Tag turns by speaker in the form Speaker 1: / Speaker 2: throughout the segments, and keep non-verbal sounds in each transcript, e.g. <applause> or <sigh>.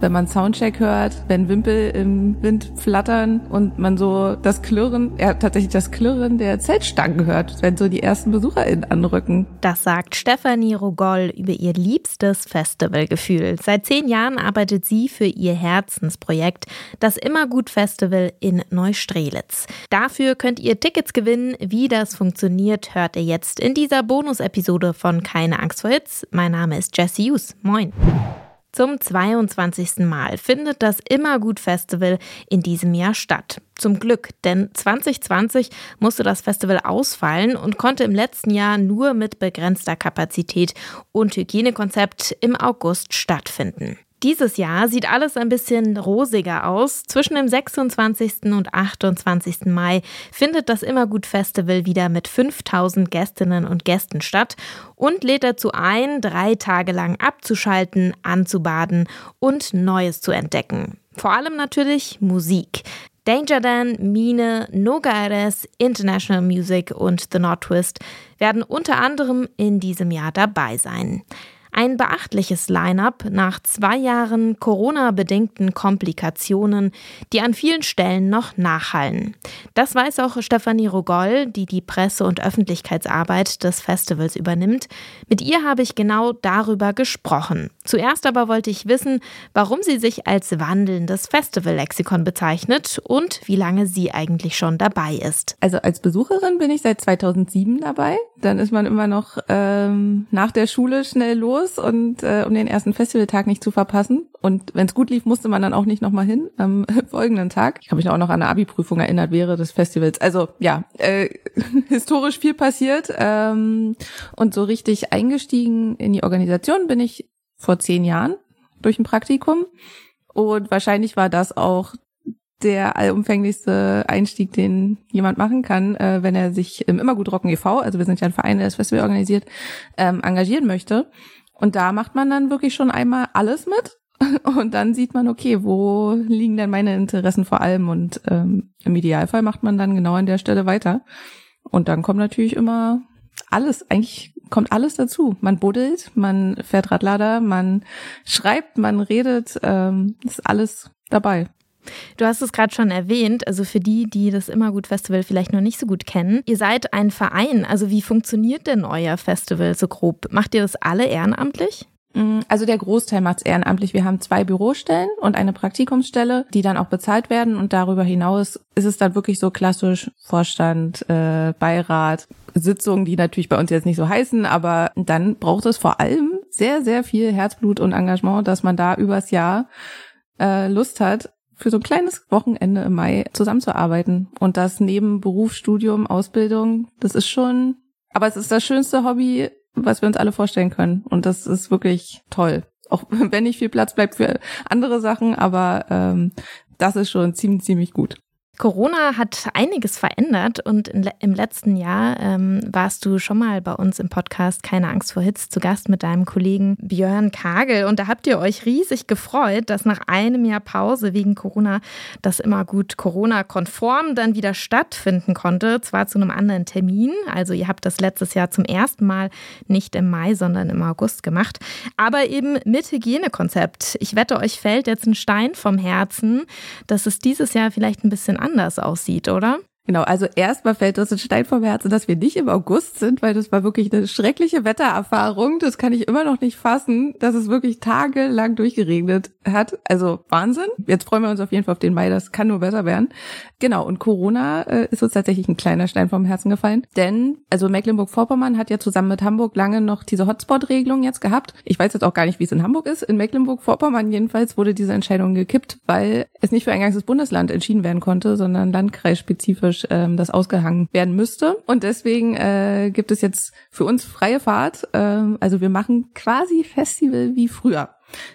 Speaker 1: wenn man Soundcheck hört, wenn Wimpel im Wind flattern und man so das Klirren, ja tatsächlich das Klirren der Zeltstangen hört, wenn so die ersten BesucherInnen anrücken.
Speaker 2: Das sagt Stefanie Rogol über ihr liebstes Festivalgefühl. Seit zehn Jahren arbeitet sie für ihr Herzensprojekt, das Immergut Festival in Neustrelitz. Dafür könnt ihr Tickets gewinnen. Wie das funktioniert, hört ihr jetzt in dieser Bonus-Episode von Keine Angst vor Hits. Mein Name ist Jesse Hughes. Moin. Zum 22. Mal findet das Immergut Festival in diesem Jahr statt. Zum Glück, denn 2020 musste das Festival ausfallen und konnte im letzten Jahr nur mit begrenzter Kapazität und Hygienekonzept im August stattfinden. Dieses Jahr sieht alles ein bisschen rosiger aus. Zwischen dem 26. und 28. Mai findet das Immergut Festival wieder mit 5000 Gästinnen und Gästen statt und lädt dazu ein, drei Tage lang abzuschalten, anzubaden und Neues zu entdecken. Vor allem natürlich Musik. Danger Dan, Mine, Noga Aires, International Music und The Nordtwist werden unter anderem in diesem Jahr dabei sein. Ein beachtliches Line-up nach zwei Jahren Corona-bedingten Komplikationen, die an vielen Stellen noch nachhallen. Das weiß auch Stefanie Rogol, die die Presse- und Öffentlichkeitsarbeit des Festivals übernimmt. Mit ihr habe ich genau darüber gesprochen. Zuerst aber wollte ich wissen, warum sie sich als wandelndes Festival-Lexikon bezeichnet und wie lange sie eigentlich schon dabei ist.
Speaker 1: Also als Besucherin bin ich seit 2007 dabei. Dann ist man immer noch ähm, nach der Schule schnell los los und äh, um den ersten Festivaltag nicht zu verpassen. Und wenn es gut lief, musste man dann auch nicht nochmal hin am <laughs> folgenden Tag. Ich kann mich auch noch an eine Abi-Prüfung erinnert wäre des Festivals. Also ja, äh, <laughs> historisch viel passiert. Ähm, und so richtig eingestiegen in die Organisation bin ich vor zehn Jahren durch ein Praktikum. Und wahrscheinlich war das auch der allumfänglichste Einstieg, den jemand machen kann, äh, wenn er sich im Immergut Rocken e.V., also wir sind ja ein Verein, der das Festival organisiert, ähm, engagieren möchte. Und da macht man dann wirklich schon einmal alles mit. <laughs> Und dann sieht man, okay, wo liegen denn meine Interessen vor allem? Und ähm, im Idealfall macht man dann genau an der Stelle weiter. Und dann kommt natürlich immer alles, eigentlich kommt alles dazu. Man buddelt, man fährt Radlader, man schreibt, man redet, ähm, ist alles dabei.
Speaker 2: Du hast es gerade schon erwähnt, also für die, die das Immergut Festival vielleicht noch nicht so gut kennen. Ihr seid ein Verein, also wie funktioniert denn euer Festival so grob? Macht ihr das alle ehrenamtlich?
Speaker 1: Mm, also der Großteil macht es ehrenamtlich. Wir haben zwei Bürostellen und eine Praktikumsstelle, die dann auch bezahlt werden. Und darüber hinaus ist es dann wirklich so klassisch Vorstand, äh, Beirat, Sitzungen, die natürlich bei uns jetzt nicht so heißen, aber dann braucht es vor allem sehr, sehr viel Herzblut und Engagement, dass man da übers Jahr äh, Lust hat, für so ein kleines Wochenende im Mai zusammenzuarbeiten. Und das neben Beruf, Studium, Ausbildung, das ist schon, aber es ist das schönste Hobby, was wir uns alle vorstellen können. Und das ist wirklich toll. Auch <laughs> wenn nicht viel Platz bleibt für andere Sachen, aber ähm, das ist schon ziemlich, ziemlich gut.
Speaker 2: Corona hat einiges verändert und im letzten Jahr ähm, warst du schon mal bei uns im Podcast Keine Angst vor Hits zu Gast mit deinem Kollegen Björn Kagel. Und da habt ihr euch riesig gefreut, dass nach einem Jahr Pause wegen Corona das immer gut Corona-konform dann wieder stattfinden konnte, zwar zu einem anderen Termin, also ihr habt das letztes Jahr zum ersten Mal nicht im Mai, sondern im August gemacht, aber eben mit Hygienekonzept. Ich wette, euch fällt jetzt ein Stein vom Herzen, dass es dieses Jahr vielleicht ein bisschen anders anders aussieht, oder?
Speaker 1: Genau, also erstmal fällt uns ein Stein vom Herzen, dass wir nicht im August sind, weil das war wirklich eine schreckliche Wettererfahrung. Das kann ich immer noch nicht fassen, dass es wirklich tagelang durchgeregnet hat. Also Wahnsinn. Jetzt freuen wir uns auf jeden Fall auf den Mai, das kann nur besser werden. Genau, und Corona äh, ist uns tatsächlich ein kleiner Stein vom Herzen gefallen. Denn, also Mecklenburg-Vorpommern hat ja zusammen mit Hamburg lange noch diese Hotspot-Regelung jetzt gehabt. Ich weiß jetzt auch gar nicht, wie es in Hamburg ist. In Mecklenburg-Vorpommern jedenfalls wurde diese Entscheidung gekippt, weil es nicht für ein ganzes Bundesland entschieden werden konnte, sondern landkreisspezifisch ähm, das ausgehangen werden müsste. Und deswegen äh, gibt es jetzt für uns freie Fahrt. Ähm, also wir machen quasi Festival wie früher.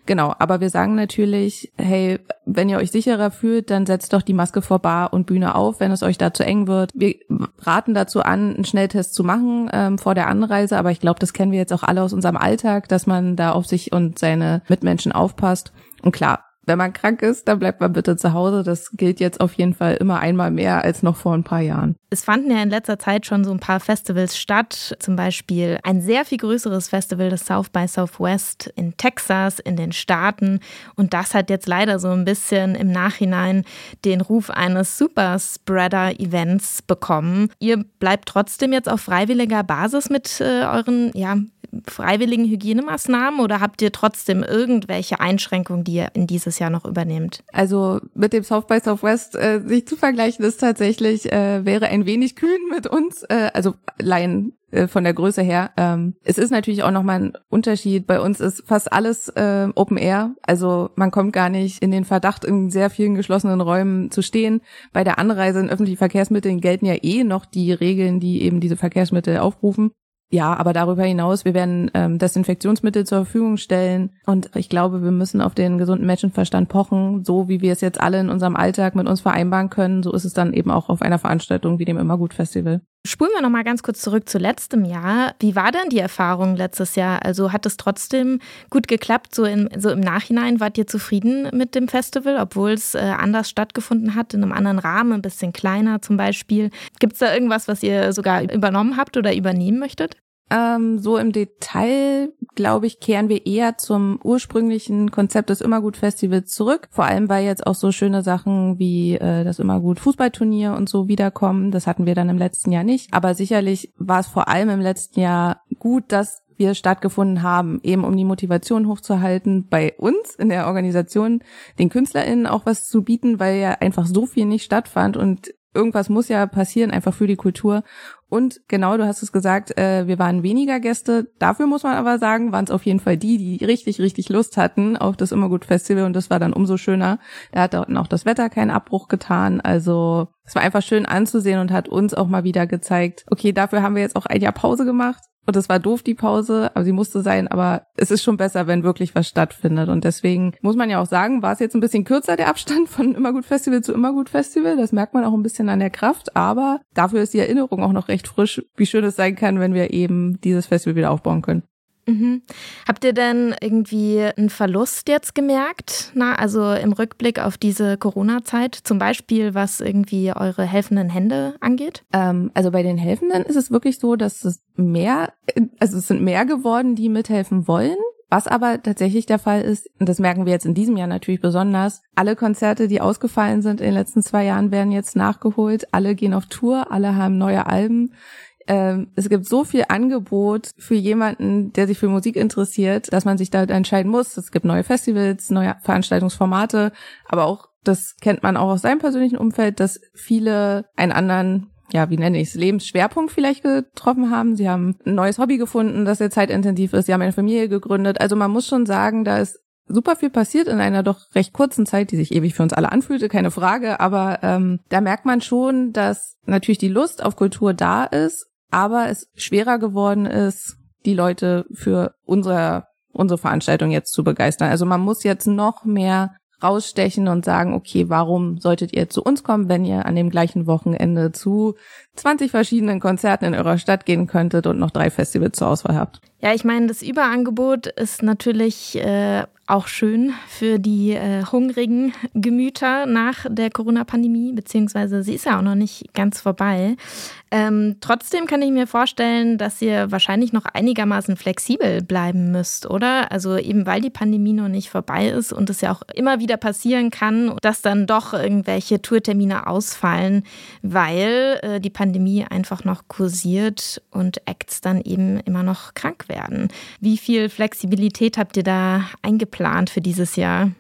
Speaker 1: Genau, aber wir sagen natürlich, hey, wenn ihr euch sicherer fühlt, dann setzt doch die Maske vor Bar und Bühne auf, wenn es euch da zu eng wird. Wir raten dazu an, einen Schnelltest zu machen ähm, vor der Anreise, aber ich glaube, das kennen wir jetzt auch alle aus unserem Alltag, dass man da auf sich und seine Mitmenschen aufpasst. Und klar, wenn man krank ist, dann bleibt man bitte zu Hause. Das gilt jetzt auf jeden Fall immer einmal mehr als noch vor ein paar Jahren.
Speaker 2: Es fanden ja in letzter Zeit schon so ein paar Festivals statt, zum Beispiel ein sehr viel größeres Festival, das South by Southwest in Texas, in den Staaten. Und das hat jetzt leider so ein bisschen im Nachhinein den Ruf eines Superspreader-Events bekommen. Ihr bleibt trotzdem jetzt auf freiwilliger Basis mit äh, euren ja, freiwilligen Hygienemaßnahmen oder habt ihr trotzdem irgendwelche Einschränkungen, die ihr in dieses Jahr noch übernehmt?
Speaker 1: Also mit dem South by Southwest äh, sich zu vergleichen ist tatsächlich, äh, wäre ein wenig kühn mit uns, äh, also Laien äh, von der Größe her. Ähm, es ist natürlich auch nochmal ein Unterschied. Bei uns ist fast alles äh, Open Air. Also man kommt gar nicht in den Verdacht, in sehr vielen geschlossenen Räumen zu stehen. Bei der Anreise in öffentlichen Verkehrsmitteln gelten ja eh noch die Regeln, die eben diese Verkehrsmittel aufrufen. Ja, aber darüber hinaus, wir werden ähm, Desinfektionsmittel zur Verfügung stellen und ich glaube, wir müssen auf den gesunden Menschenverstand pochen, so wie wir es jetzt alle in unserem Alltag mit uns vereinbaren können, so ist es dann eben auch auf einer Veranstaltung wie dem Immergut Festival.
Speaker 2: Spulen wir noch mal ganz kurz zurück zu letztem Jahr. Wie war denn die Erfahrung letztes Jahr? Also hat es trotzdem gut geklappt? So, in, so im Nachhinein wart ihr zufrieden mit dem Festival, obwohl es äh, anders stattgefunden hat, in einem anderen Rahmen, ein bisschen kleiner zum Beispiel. Gibt es da irgendwas, was ihr sogar übernommen habt oder übernehmen möchtet?
Speaker 1: Ähm, so im Detail, glaube ich, kehren wir eher zum ursprünglichen Konzept des Immergut-Festivals zurück. Vor allem, weil jetzt auch so schöne Sachen wie äh, das Immergut-Fußballturnier und so wiederkommen. Das hatten wir dann im letzten Jahr nicht. Aber sicherlich war es vor allem im letzten Jahr gut, dass wir stattgefunden haben, eben um die Motivation hochzuhalten, bei uns in der Organisation den KünstlerInnen auch was zu bieten, weil ja einfach so viel nicht stattfand und irgendwas muss ja passieren, einfach für die Kultur. Und genau, du hast es gesagt, äh, wir waren weniger Gäste. Dafür muss man aber sagen, waren es auf jeden Fall die, die richtig, richtig Lust hatten auf das Immergut-Festival. Und das war dann umso schöner. Da hat auch das Wetter keinen Abbruch getan. Also es war einfach schön anzusehen und hat uns auch mal wieder gezeigt, okay, dafür haben wir jetzt auch ein Jahr Pause gemacht. Und es war doof, die Pause, aber sie musste sein, aber es ist schon besser, wenn wirklich was stattfindet. Und deswegen muss man ja auch sagen, war es jetzt ein bisschen kürzer, der Abstand von Immergut Festival zu Immergut Festival. Das merkt man auch ein bisschen an der Kraft, aber dafür ist die Erinnerung auch noch recht frisch, wie schön es sein kann, wenn wir eben dieses Festival wieder aufbauen können.
Speaker 2: Mhm. Habt ihr denn irgendwie einen Verlust jetzt gemerkt? Na, also im Rückblick auf diese Corona-Zeit, zum Beispiel was irgendwie eure helfenden Hände angeht?
Speaker 1: Ähm, also bei den Helfenden ist es wirklich so, dass es mehr, also es sind mehr geworden, die mithelfen wollen. Was aber tatsächlich der Fall ist, und das merken wir jetzt in diesem Jahr natürlich besonders, alle Konzerte, die ausgefallen sind in den letzten zwei Jahren, werden jetzt nachgeholt. Alle gehen auf Tour, alle haben neue Alben ähm, es gibt so viel Angebot für jemanden, der sich für Musik interessiert, dass man sich da entscheiden muss. Es gibt neue Festivals, neue Veranstaltungsformate, aber auch, das kennt man auch aus seinem persönlichen Umfeld, dass viele einen anderen ja, wie nenne ich es, Lebensschwerpunkt vielleicht getroffen haben. Sie haben ein neues Hobby gefunden, das sehr zeitintensiv ist. Sie haben eine Familie gegründet. Also man muss schon sagen, da ist super viel passiert in einer doch recht kurzen Zeit, die sich ewig für uns alle anfühlte, keine Frage. Aber ähm, da merkt man schon, dass natürlich die Lust auf Kultur da ist aber es schwerer geworden ist, die Leute für unsere, unsere Veranstaltung jetzt zu begeistern. Also man muss jetzt noch mehr rausstechen und sagen, okay, warum solltet ihr zu uns kommen, wenn ihr an dem gleichen Wochenende zu 20 verschiedenen Konzerten in eurer Stadt gehen könntet und noch drei Festivals zur Auswahl habt?
Speaker 2: Ja, ich meine, das Überangebot ist natürlich äh, auch schön für die äh, hungrigen Gemüter nach der Corona-Pandemie, beziehungsweise sie ist ja auch noch nicht ganz vorbei. Ähm, trotzdem kann ich mir vorstellen, dass ihr wahrscheinlich noch einigermaßen flexibel bleiben müsst, oder? Also eben weil die Pandemie noch nicht vorbei ist und es ja auch immer wieder passieren kann, dass dann doch irgendwelche Tourtermine ausfallen, weil äh, die Pandemie einfach noch kursiert und Acts dann eben immer noch krank werden. Wie viel Flexibilität habt ihr da eingeplant für dieses Jahr?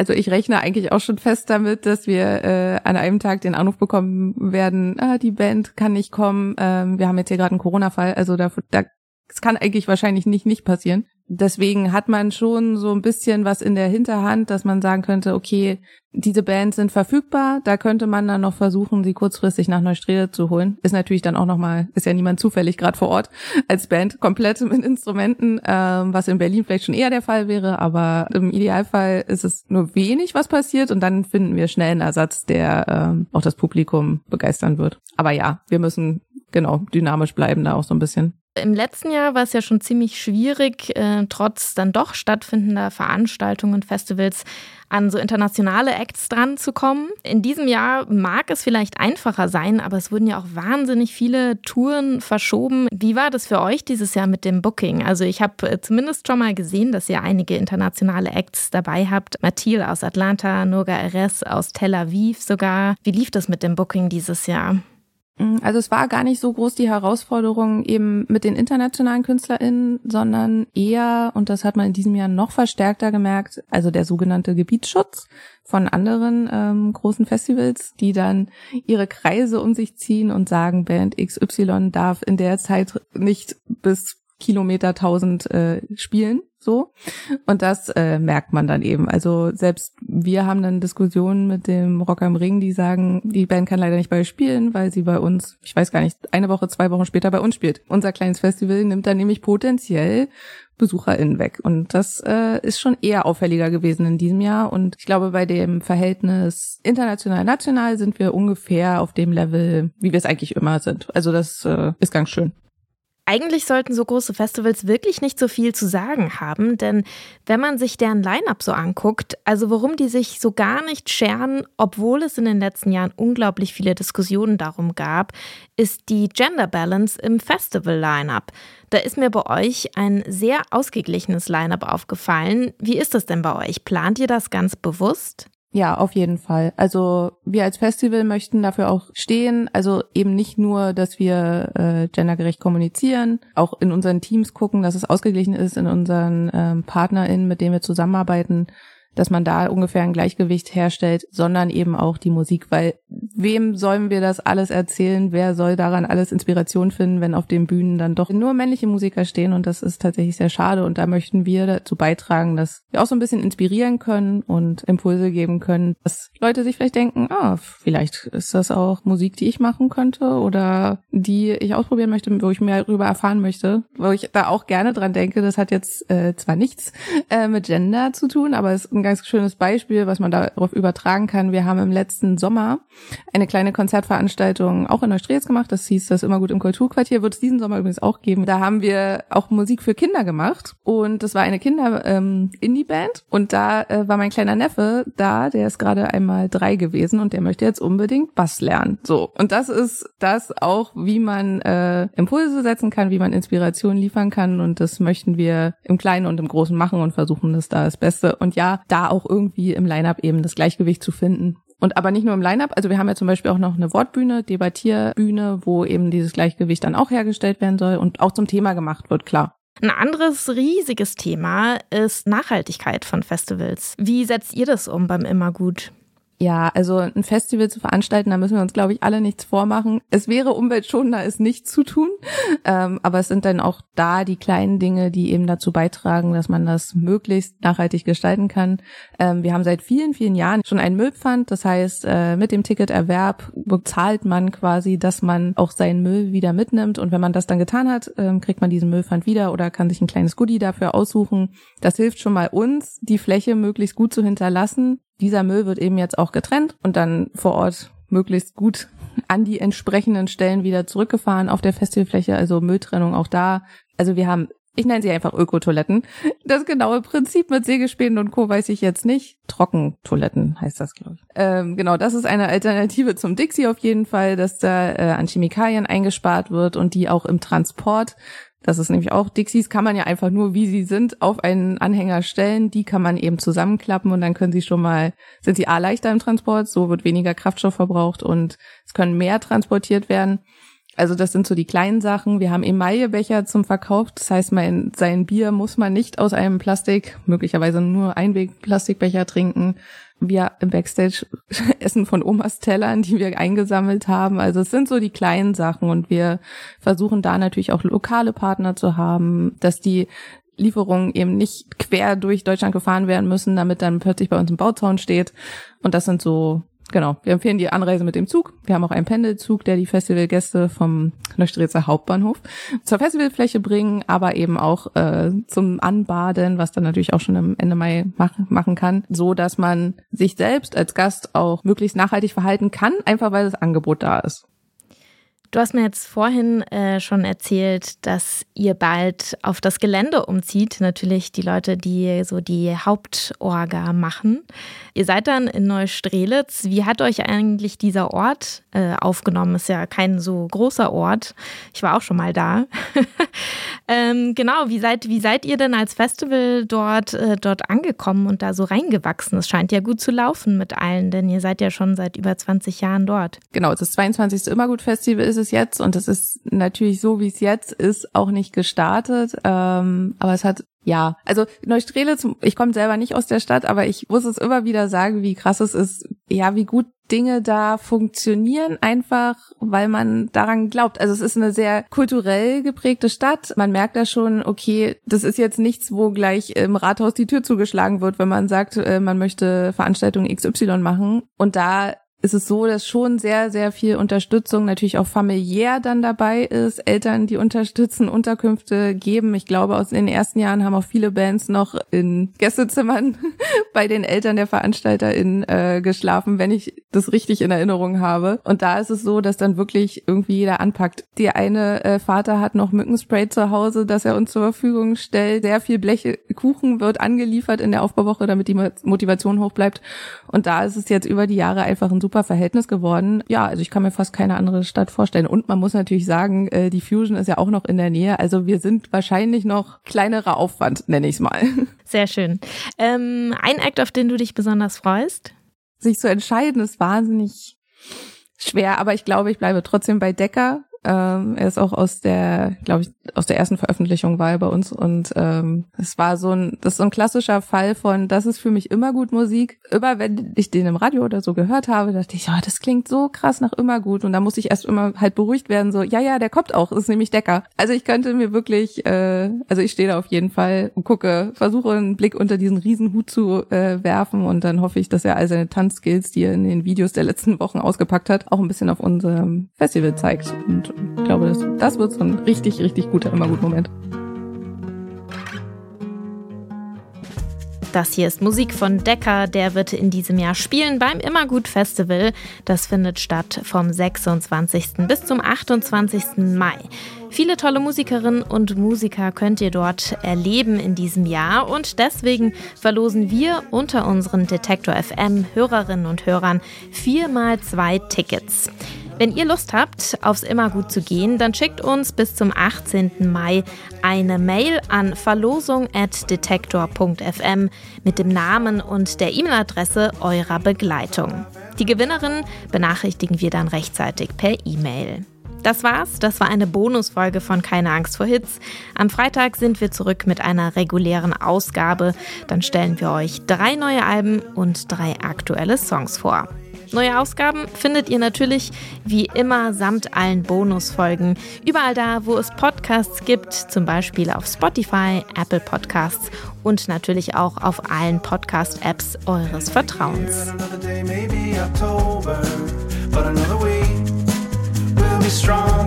Speaker 1: Also ich rechne eigentlich auch schon fest damit, dass wir äh, an einem Tag den Anruf bekommen werden, ah, die Band kann nicht kommen, ähm, wir haben jetzt hier gerade einen Corona-Fall, also da, da es kann eigentlich wahrscheinlich nicht nicht passieren. Deswegen hat man schon so ein bisschen was in der Hinterhand, dass man sagen könnte, okay, diese Bands sind verfügbar, da könnte man dann noch versuchen, sie kurzfristig nach Neustrelitz zu holen. Ist natürlich dann auch nochmal, ist ja niemand zufällig gerade vor Ort als Band, komplett <laughs> mit Instrumenten, ähm, was in Berlin vielleicht schon eher der Fall wäre, aber im Idealfall ist es nur wenig, was passiert und dann finden wir schnell einen Ersatz, der ähm, auch das Publikum begeistern wird. Aber ja, wir müssen genau dynamisch bleiben da auch so ein bisschen
Speaker 2: Im letzten Jahr war es ja schon ziemlich schwierig, äh, trotz dann doch stattfindender Veranstaltungen und Festivals an so internationale Acts dran zu kommen. In diesem Jahr mag es vielleicht einfacher sein, aber es wurden ja auch wahnsinnig viele Touren verschoben. Wie war das für euch dieses Jahr mit dem Booking? Also ich habe äh, zumindest schon mal gesehen, dass ihr einige internationale Acts dabei habt. Mathil aus Atlanta, Noga Eres aus Tel Aviv sogar. Wie lief das mit dem Booking dieses Jahr?
Speaker 1: Mm, also es war gar nicht so groß die Herausforderung eben mit den internationalen KünstlerInnen, sondern eher, und das hat man in diesem Jahr noch verstärkter gemerkt, also der sogenannte Gebietsschutz von anderen ähm, großen Festivals, die dann ihre Kreise um sich ziehen und sagen, Band XY darf in der Zeit nicht bis Kilometer tausend äh, spielen so. Und das äh, merkt man dann eben. Also selbst wir haben dann Diskussionen mit dem Rock am Ring, die sagen, die Band kann leider nicht bei spielen, weil sie bei uns, ich weiß gar nicht, eine Woche, zwei Wochen später bei uns spielt. Unser kleines Festival nimmt dann nämlich potenziell BesucherInnen weg. Und das äh, ist schon eher auffälliger gewesen in diesem Jahr. Und ich glaube, bei dem Verhältnis international-national sind wir ungefähr auf dem Level, wie wir es eigentlich immer sind. Also das äh, ist ganz schön.
Speaker 2: Eigentlich sollten so große Festivals wirklich nicht so viel zu sagen haben, denn wenn man sich deren Line-up so anguckt, also warum die sich so gar nicht scheren, obwohl es in den letzten Jahren unglaublich viele Diskussionen darum gab, ist die Gender Balance im Festival-Line-up. Da ist mir bei euch ein sehr ausgeglichenes Line-up aufgefallen. Wie ist das denn bei euch? Plant ihr das ganz bewusst?
Speaker 1: Ja, auf jeden Fall. Also wir als Festival möchten dafür auch stehen. Also eben nicht nur, dass wir äh, gendergerecht kommunizieren, auch in unseren Teams gucken, dass es ausgeglichen ist in unseren ähm, PartnerInnen, mit denen wir zusammenarbeiten, dass man da ungefähr ein Gleichgewicht herstellt, sondern eben auch die Musik, weil wem sollen wir das alles erzählen? Wer soll daran alles Inspiration finden, wenn auf den Bühnen dann doch nur männliche Musiker stehen? Und das ist tatsächlich sehr schade. Und da möchten wir dazu beitragen, dass wir auch so ein bisschen inspirieren können und Impulse geben können, dass Leute sich vielleicht denken, ah, vielleicht ist das auch Musik, die ich machen könnte oder die ich ausprobieren möchte, wo ich mehr darüber erfahren möchte, wo ich da auch gerne dran denke. Das hat jetzt äh, zwar nichts äh, mit Gender zu tun, aber es ist ein ganz schönes Beispiel, was man darauf übertragen kann. Wir haben im letzten Sommer eine kleine Konzertveranstaltung auch in Neustrelitz gemacht. Das hieß das immer gut im Kulturquartier. Wird es diesen Sommer übrigens auch geben. Da haben wir auch Musik für Kinder gemacht und das war eine Kinder-Indie-Band ähm, und da äh, war mein kleiner Neffe da, der ist gerade einmal drei gewesen und der möchte jetzt unbedingt Bass lernen. So und das ist das auch, wie man äh, Impulse setzen kann, wie man Inspiration liefern kann und das möchten wir im Kleinen und im Großen machen und versuchen das da das Beste und ja, da auch irgendwie im Line-up eben das Gleichgewicht zu finden. Und aber nicht nur im Line-up, also wir haben ja zum Beispiel auch noch eine Wortbühne, Debattierbühne, wo eben dieses Gleichgewicht dann auch hergestellt werden soll und auch zum Thema gemacht wird, klar.
Speaker 2: Ein anderes riesiges Thema ist Nachhaltigkeit von Festivals. Wie setzt ihr das um beim Immergut?
Speaker 1: Ja, also ein Festival zu veranstalten, da müssen wir uns, glaube ich, alle nichts vormachen. Es wäre umweltschonender, es nicht zu tun. Ähm, aber es sind dann auch da die kleinen Dinge, die eben dazu beitragen, dass man das möglichst nachhaltig gestalten kann. Ähm, wir haben seit vielen, vielen Jahren schon einen Müllpfand. Das heißt, äh, mit dem Ticketerwerb bezahlt man quasi, dass man auch seinen Müll wieder mitnimmt. Und wenn man das dann getan hat, ähm, kriegt man diesen Müllpfand wieder oder kann sich ein kleines Goodie dafür aussuchen. Das hilft schon mal uns, die Fläche möglichst gut zu hinterlassen dieser Müll wird eben jetzt auch getrennt und dann vor Ort möglichst gut an die entsprechenden Stellen wieder zurückgefahren auf der Festivalfläche, also Mülltrennung auch da. Also wir haben, ich nenne sie einfach Ökotoiletten. Das genaue Prinzip mit Sägespänen und Co. weiß ich jetzt nicht. Trockentoiletten heißt das, glaube ich. Ähm, genau, das ist eine Alternative zum Dixie auf jeden Fall, dass da äh, an Chemikalien eingespart wird und die auch im Transport das ist nämlich auch, Dixies kann man ja einfach nur, wie sie sind, auf einen Anhänger stellen. Die kann man eben zusammenklappen und dann können sie schon mal, sind sie A leichter im Transport, so wird weniger Kraftstoff verbraucht und es können mehr transportiert werden. Also das sind so die kleinen Sachen. Wir haben Emaillebecher zum Verkauf. Das heißt, mein, sein Bier muss man nicht aus einem Plastik, möglicherweise nur Einweg-Plastikbecher trinken. Wir im Backstage <laughs> essen von Omas Tellern, die wir eingesammelt haben. Also es sind so die kleinen Sachen und wir versuchen da natürlich auch lokale Partner zu haben, dass die Lieferungen eben nicht quer durch Deutschland gefahren werden müssen, damit dann plötzlich bei uns ein Bauzaun steht. Und das sind so Genau, wir empfehlen die Anreise mit dem Zug. Wir haben auch einen Pendelzug, der die Festivalgäste vom Neustrelitzer Hauptbahnhof zur Festivalfläche bringen, aber eben auch äh, zum Anbaden, was dann natürlich auch schon am Ende Mai machen, machen kann, so dass man sich selbst als Gast auch möglichst nachhaltig verhalten kann, einfach weil das Angebot da ist.
Speaker 2: Du hast mir jetzt vorhin äh, schon erzählt, dass ihr bald auf das Gelände umzieht. Natürlich die Leute, die so die Hauptorga machen. Ihr seid dann in Neustrelitz. Wie hat euch eigentlich dieser Ort äh, aufgenommen? Ist ja kein so großer Ort. Ich war auch schon mal da. <laughs> ähm, genau, wie seid, wie seid ihr denn als Festival dort, äh, dort angekommen und da so reingewachsen? Es scheint ja gut zu laufen mit allen, denn ihr seid ja schon seit über 20 Jahren dort.
Speaker 1: Genau, das 22. Immergut-Festival ist es jetzt und es ist natürlich so, wie es jetzt ist, auch nicht gestartet. Ähm, aber es hat ja, also Neustrelitz, ich komme selber nicht aus der Stadt, aber ich muss es immer wieder sagen, wie krass es ist, ja, wie gut Dinge da funktionieren, einfach weil man daran glaubt. Also es ist eine sehr kulturell geprägte Stadt. Man merkt da schon, okay, das ist jetzt nichts, wo gleich im Rathaus die Tür zugeschlagen wird, wenn man sagt, äh, man möchte Veranstaltung XY machen. Und da ist es so, dass schon sehr, sehr viel Unterstützung natürlich auch familiär dann dabei ist. Eltern, die unterstützen, Unterkünfte geben. Ich glaube, aus den ersten Jahren haben auch viele Bands noch in Gästezimmern <laughs> bei den Eltern der VeranstalterInnen äh, geschlafen, wenn ich das richtig in Erinnerung habe. Und da ist es so, dass dann wirklich irgendwie jeder anpackt. Der eine äh, Vater hat noch Mückenspray zu Hause, das er uns zur Verfügung stellt. Sehr viel Bleche Kuchen wird angeliefert in der Aufbauwoche, damit die Motivation hoch bleibt. Und da ist es jetzt über die Jahre einfach ein super Verhältnis geworden. Ja, also ich kann mir fast keine andere Stadt vorstellen. Und man muss natürlich sagen, äh, die Fusion ist ja auch noch in der Nähe. Also wir sind wahrscheinlich noch kleinerer Aufwand, nenne ich es mal. <laughs>
Speaker 2: Sehr schön. Ähm, ein Act, auf den du dich besonders freust?
Speaker 1: Sich zu entscheiden, ist wahnsinnig schwer, aber ich glaube, ich bleibe trotzdem bei Decker. Ähm, er ist auch aus der, glaube ich, aus der ersten Veröffentlichung war er bei uns und ähm, es war so ein, das ist so ein klassischer Fall von, das ist für mich immer gut Musik. Immer wenn ich den im Radio oder so gehört habe, dachte ich, oh, das klingt so krass nach immer gut und da muss ich erst immer halt beruhigt werden, so, ja, ja, der kommt auch, ist nämlich Decker. Also ich könnte mir wirklich, äh, also ich stehe da auf jeden Fall und gucke, versuche einen Blick unter diesen Riesenhut zu äh, werfen und dann hoffe ich, dass er all seine Tanzskills, die er in den Videos der letzten Wochen ausgepackt hat, auch ein bisschen auf unserem Festival zeigt und ich glaube, das, das wird so ein richtig, richtig guter immer gut Moment.
Speaker 2: Das hier ist Musik von Decker, der wird in diesem Jahr spielen beim Immergut Festival. Das findet statt vom 26. bis zum 28. Mai. Viele tolle Musikerinnen und Musiker könnt ihr dort erleben in diesem Jahr und deswegen verlosen wir unter unseren Detektor FM Hörerinnen und Hörern viermal zwei Tickets. Wenn ihr Lust habt, aufs Immergut zu gehen, dann schickt uns bis zum 18. Mai eine Mail an verlosung.detektor.fm mit dem Namen und der E-Mail-Adresse eurer Begleitung. Die Gewinnerin benachrichtigen wir dann rechtzeitig per E-Mail. Das war's. Das war eine Bonusfolge von Keine Angst vor Hits. Am Freitag sind wir zurück mit einer regulären Ausgabe. Dann stellen wir euch drei neue Alben und drei aktuelle Songs vor. Neue Ausgaben findet ihr natürlich wie immer samt allen Bonusfolgen überall da, wo es Podcasts gibt, zum Beispiel auf Spotify, Apple Podcasts und natürlich auch auf allen Podcast-Apps eures Vertrauens. stronger.